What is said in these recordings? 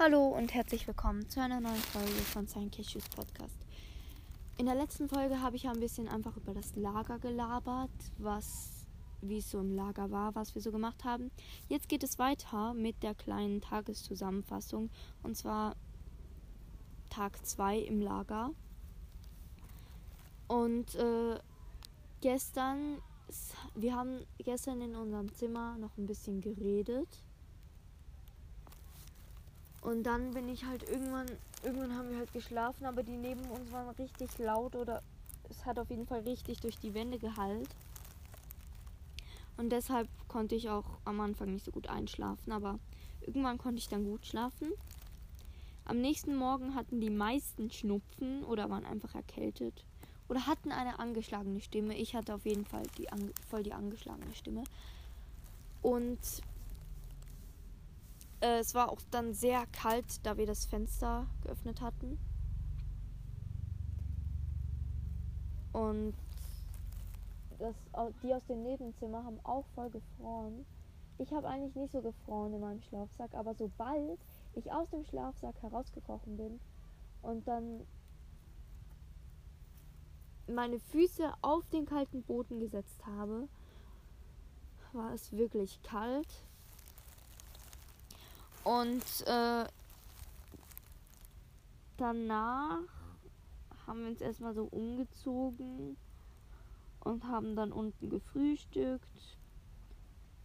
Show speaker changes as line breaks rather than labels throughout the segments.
Hallo und herzlich willkommen zu einer neuen Folge von Cashews Podcast. In der letzten Folge habe ich ja ein bisschen einfach über das Lager gelabert, was wie es so im Lager war, was wir so gemacht haben. Jetzt geht es weiter mit der kleinen Tageszusammenfassung und zwar Tag 2 im Lager. Und äh, gestern, wir haben gestern in unserem Zimmer noch ein bisschen geredet und dann bin ich halt irgendwann, irgendwann haben wir halt geschlafen, aber die neben uns waren richtig laut oder es hat auf jeden Fall richtig durch die Wände gehallt. Und deshalb konnte ich auch am Anfang nicht so gut einschlafen, aber irgendwann konnte ich dann gut schlafen. Am nächsten Morgen hatten die meisten Schnupfen oder waren einfach erkältet oder hatten eine angeschlagene Stimme. Ich hatte auf jeden Fall die voll die angeschlagene Stimme. Und äh, es war auch dann sehr kalt, da wir das Fenster geöffnet hatten. Und das, die aus dem Nebenzimmer haben auch voll gefroren. Ich habe eigentlich nicht so gefroren in meinem Schlafsack, aber sobald ich aus dem Schlafsack herausgekrochen bin und dann meine Füße auf den kalten Boden gesetzt habe, war es wirklich kalt. Und äh, danach haben wir uns erstmal so umgezogen und haben dann unten gefrühstückt.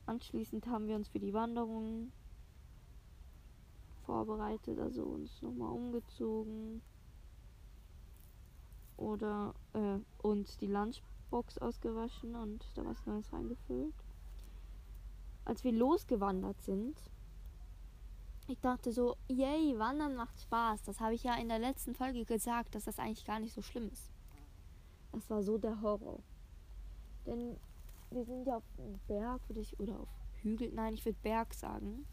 Anschließend haben wir uns für die Wanderung vorbereitet, also uns nochmal umgezogen. Oder äh, uns die Lunchbox ausgewaschen und da was Neues reingefüllt. Als wir losgewandert sind, ich dachte so, yay, Wandern macht Spaß. Das habe ich ja in der letzten Folge gesagt, dass das eigentlich gar nicht so schlimm ist. Das war so der Horror. Denn wir sind ja auf einem Berg, würde ich, oder auf Hügel, nein, ich würde Berg sagen.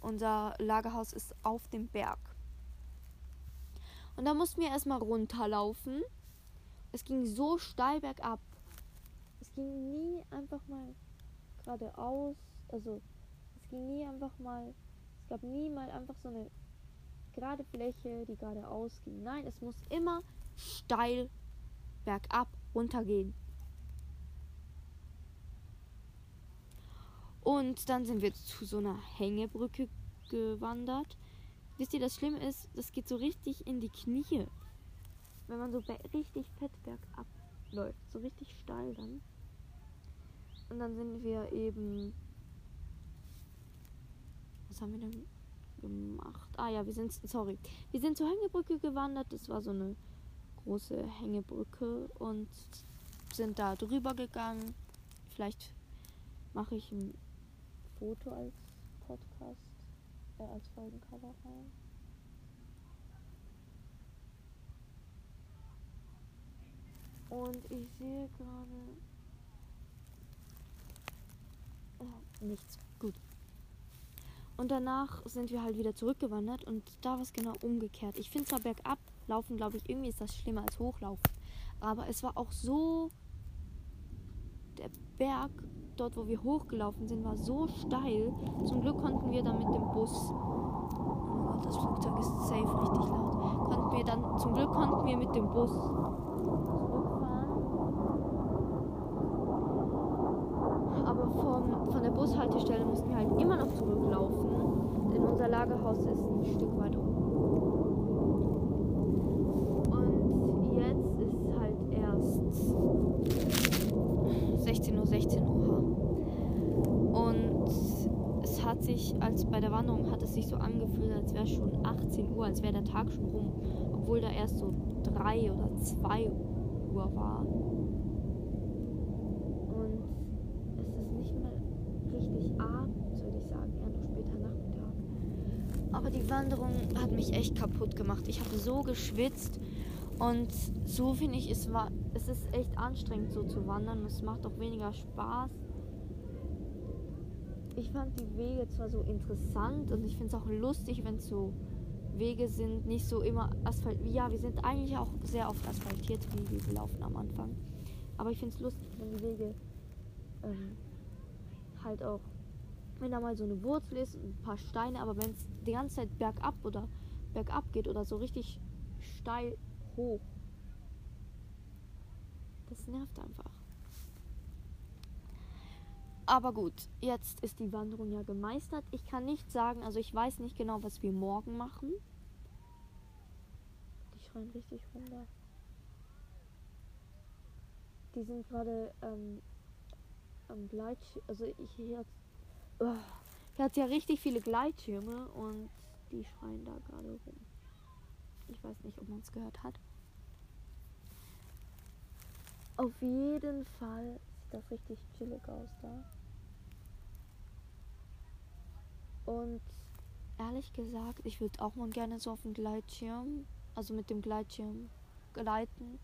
Unser Lagerhaus ist auf dem Berg. Und da mussten wir erstmal runterlaufen. Es ging so steil bergab. Es ging nie einfach mal geradeaus. Also, es ging nie einfach mal es gab nie mal einfach so eine gerade Fläche, die geradeaus ging. Nein, es muss immer steil bergab runtergehen. Und dann sind wir zu so einer Hängebrücke gewandert. Wisst ihr, das Schlimme ist, das geht so richtig in die Knie. Wenn man so richtig fett bergab läuft. So richtig steil dann. Und dann sind wir eben was haben wir denn gemacht? Ah ja, wir sind, sorry, wir sind zur Hängebrücke gewandert. Das war so eine große Hängebrücke und sind da drüber gegangen. Vielleicht mache ich ein Foto als Podcast, äh, als Folgencover rein. Und ich sehe gerade äh, nichts. Gut. Und danach sind wir halt wieder zurückgewandert und da war es genau umgekehrt. Ich finde zwar bergab laufen, glaube ich, irgendwie ist das schlimmer als hochlaufen. Aber es war auch so. Der Berg, dort wo wir hochgelaufen sind, war so steil. Zum Glück konnten wir dann mit dem Bus. Oh Gott, das Flugzeug ist safe richtig laut. Konnten wir dann, zum Glück konnten wir mit dem Bus aber vom, von der Bushaltestelle mussten wir halt immer noch zurücklaufen, denn unser Lagerhaus ist ein Stück weit um. Und jetzt ist halt erst 16.16 Uhr, 16 Uhr. Und es hat sich, als bei der Wanderung hat es sich so angefühlt, als wäre schon 18 Uhr, als wäre der Tag schon rum, obwohl da erst so 3 oder 2 Uhr war. richtig abends, würde ich sagen, eher noch später Nachmittag. Aber die Wanderung hat mich echt kaputt gemacht. Ich habe so geschwitzt und so finde ich, es, war, es ist echt anstrengend so zu wandern. Es macht auch weniger Spaß. Ich fand die Wege zwar so interessant und ich finde es auch lustig, wenn es so Wege sind, nicht so immer Asphalt. Ja, wir sind eigentlich auch sehr oft asphaltierte Wege gelaufen am Anfang. Aber ich finde es lustig, wenn die Wege ähm, halt auch wenn da mal so eine Wurzel ist, ein paar Steine, aber wenn es die ganze Zeit bergab oder bergab geht oder so richtig steil hoch, das nervt einfach. Aber gut, jetzt ist die Wanderung ja gemeistert. Ich kann nicht sagen, also ich weiß nicht genau, was wir morgen machen. Die schreien richtig rum. Die sind gerade ähm, am Gleitschirm. Also ich hier hat, oh, hier hat ja richtig viele Gleitschirme und die schreien da gerade rum. Ich weiß nicht, ob man es gehört hat. Auf jeden Fall sieht das richtig chillig aus da. Und ehrlich gesagt, ich würde auch mal gerne so auf dem Gleitschirm, also mit dem Gleitschirm gleiten.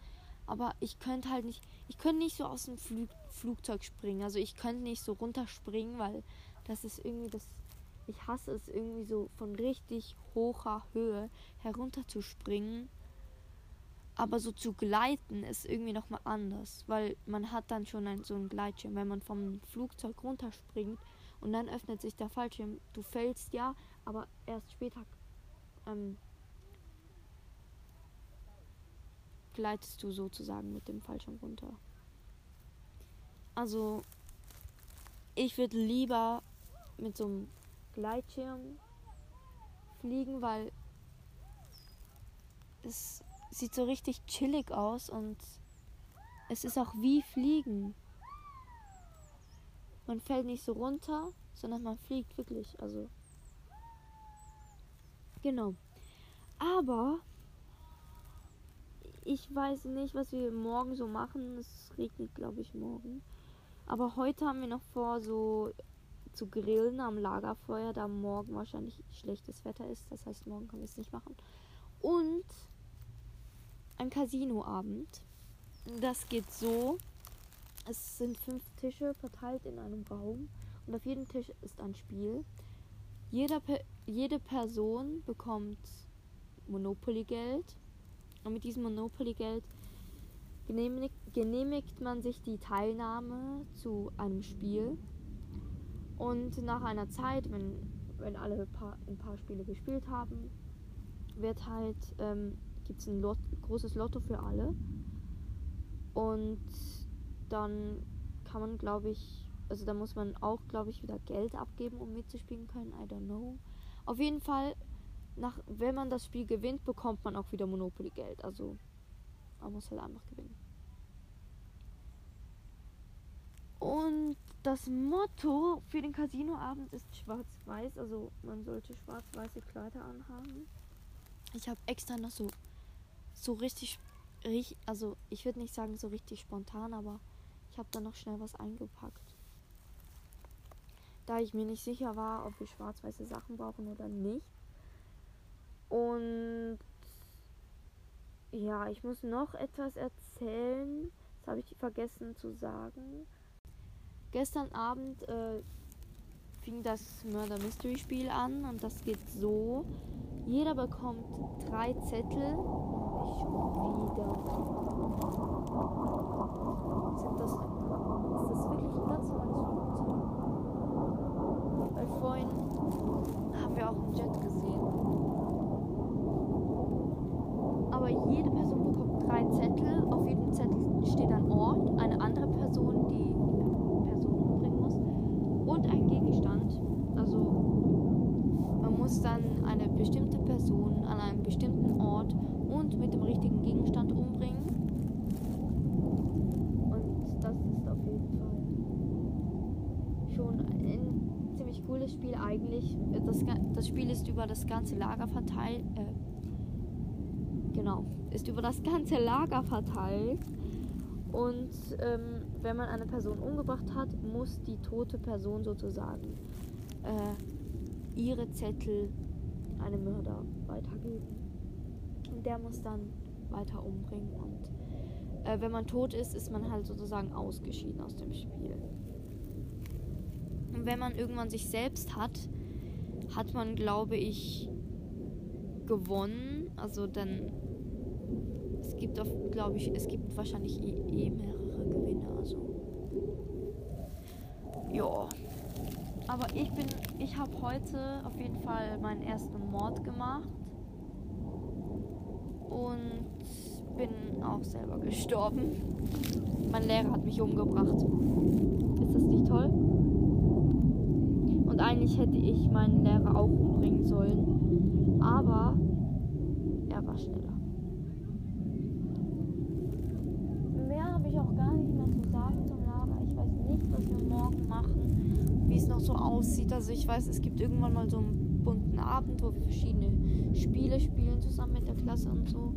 Aber ich könnte halt nicht, ich könnte nicht so aus dem Flug, Flugzeug springen. Also ich könnte nicht so runterspringen, weil das ist irgendwie das, ich hasse es irgendwie so von richtig hoher Höhe herunter zu springen. Aber so zu gleiten ist irgendwie nochmal anders, weil man hat dann schon ein, so einen Gleitschirm. Wenn man vom Flugzeug runterspringt, und dann öffnet sich der Fallschirm. Du fällst ja, aber erst später ähm, gleitest du sozusagen mit dem Fallschirm runter. Also, ich würde lieber mit so einem Gleitschirm fliegen, weil es sieht so richtig chillig aus und es ist auch wie Fliegen man fällt nicht so runter, sondern man fliegt wirklich. Also. Genau. Aber ich weiß nicht, was wir morgen so machen. Es regnet, glaube ich, morgen. Aber heute haben wir noch vor, so zu grillen am Lagerfeuer, da morgen wahrscheinlich schlechtes Wetter ist. Das heißt, morgen können wir es nicht machen. Und ein Casinoabend. Das geht so. Es sind fünf Tische verteilt in einem Raum und auf jedem Tisch ist ein Spiel. Jeder, jede Person bekommt Monopoly-Geld und mit diesem Monopoly-Geld genehmigt, genehmigt man sich die Teilnahme zu einem Spiel. Und nach einer Zeit, wenn, wenn alle paar, ein paar Spiele gespielt haben, wird halt, ähm, gibt es ein Lot großes Lotto für alle. Und dann kann man, glaube ich, also da muss man auch, glaube ich, wieder Geld abgeben, um mitzuspielen können. I don't know. Auf jeden Fall, nach, wenn man das Spiel gewinnt, bekommt man auch wieder Monopoly-Geld. Also man muss halt einfach gewinnen. Und das Motto für den Casinoabend ist schwarz-weiß. Also man sollte schwarz-weiße Kleider anhaben. Ich habe extra noch so, so richtig, also ich würde nicht sagen so richtig spontan, aber ich habe dann noch schnell was eingepackt. Da ich mir nicht sicher war, ob wir schwarz-weiße Sachen brauchen oder nicht. Und ja, ich muss noch etwas erzählen. Das habe ich vergessen zu sagen. Gestern Abend äh, fing das Murder Mystery Spiel an und das geht so. Jeder bekommt drei Zettel. Ich wieder. Sind das, ist das wirklich ein ganz normales Flugzeug? Weil vorhin haben wir auch einen Jet gesehen. Aber jede Person bekommt drei Zettel. Auf jedem Zettel steht ein Ort, eine andere Person, die die Person umbringen muss und ein Gegenstand. Also man muss dann eine bestimmte Person an einem bestimmten Ort und mit dem richtigen Gegenstand umbringen. cooles Spiel eigentlich. Das, das Spiel ist über das ganze Lager verteilt. Äh, genau, ist über das ganze Lager verteilt. Und ähm, wenn man eine Person umgebracht hat, muss die tote Person sozusagen äh, ihre Zettel einem Mörder weitergeben. Und der muss dann weiter umbringen. Und äh, wenn man tot ist, ist man halt sozusagen ausgeschieden aus dem Spiel. Und wenn man irgendwann sich selbst hat, hat man, glaube ich, gewonnen. Also dann. Es gibt, glaube ich, es gibt wahrscheinlich eh, eh mehrere Gewinner. Also. Ja. aber ich bin, ich habe heute auf jeden Fall meinen ersten Mord gemacht und bin auch selber gestorben. Mein Lehrer hat mich umgebracht. Ist das nicht toll? Und eigentlich hätte ich meinen Lehrer auch umbringen sollen, aber er war schneller. Mehr habe ich auch gar nicht mehr zu sagen zum Lager. Ich weiß nicht, was wir morgen machen, noch so aussieht. Also ich weiß, es gibt irgendwann mal so einen bunten Abend, wo wir verschiedene Spiele spielen zusammen mit der Klasse und so.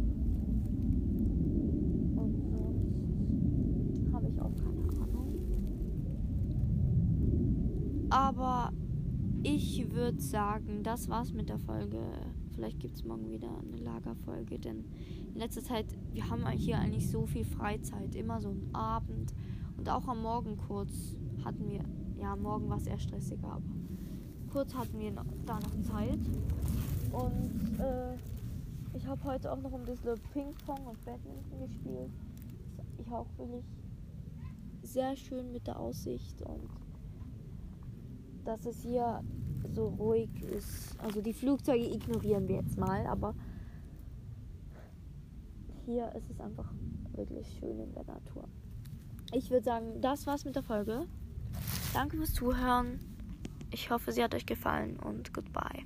Aber ich würde sagen, das war's mit der Folge. Vielleicht gibt es morgen wieder eine Lagerfolge, denn in letzter Zeit, wir haben hier eigentlich so viel Freizeit. Immer so einen Abend und auch am Morgen kurz hatten wir, ja, morgen war es eher stressiger, aber kurz hatten wir da noch Zeit. Und äh, ich habe heute auch noch ein bisschen Ping-Pong und Badminton gespielt. Ich auch wirklich sehr schön mit der Aussicht und dass es hier so ruhig ist. Also die Flugzeuge ignorieren wir jetzt mal, aber hier ist es einfach wirklich schön in der Natur. Ich würde sagen, das war's mit der Folge. Danke fürs Zuhören. Ich hoffe, sie hat euch gefallen und goodbye.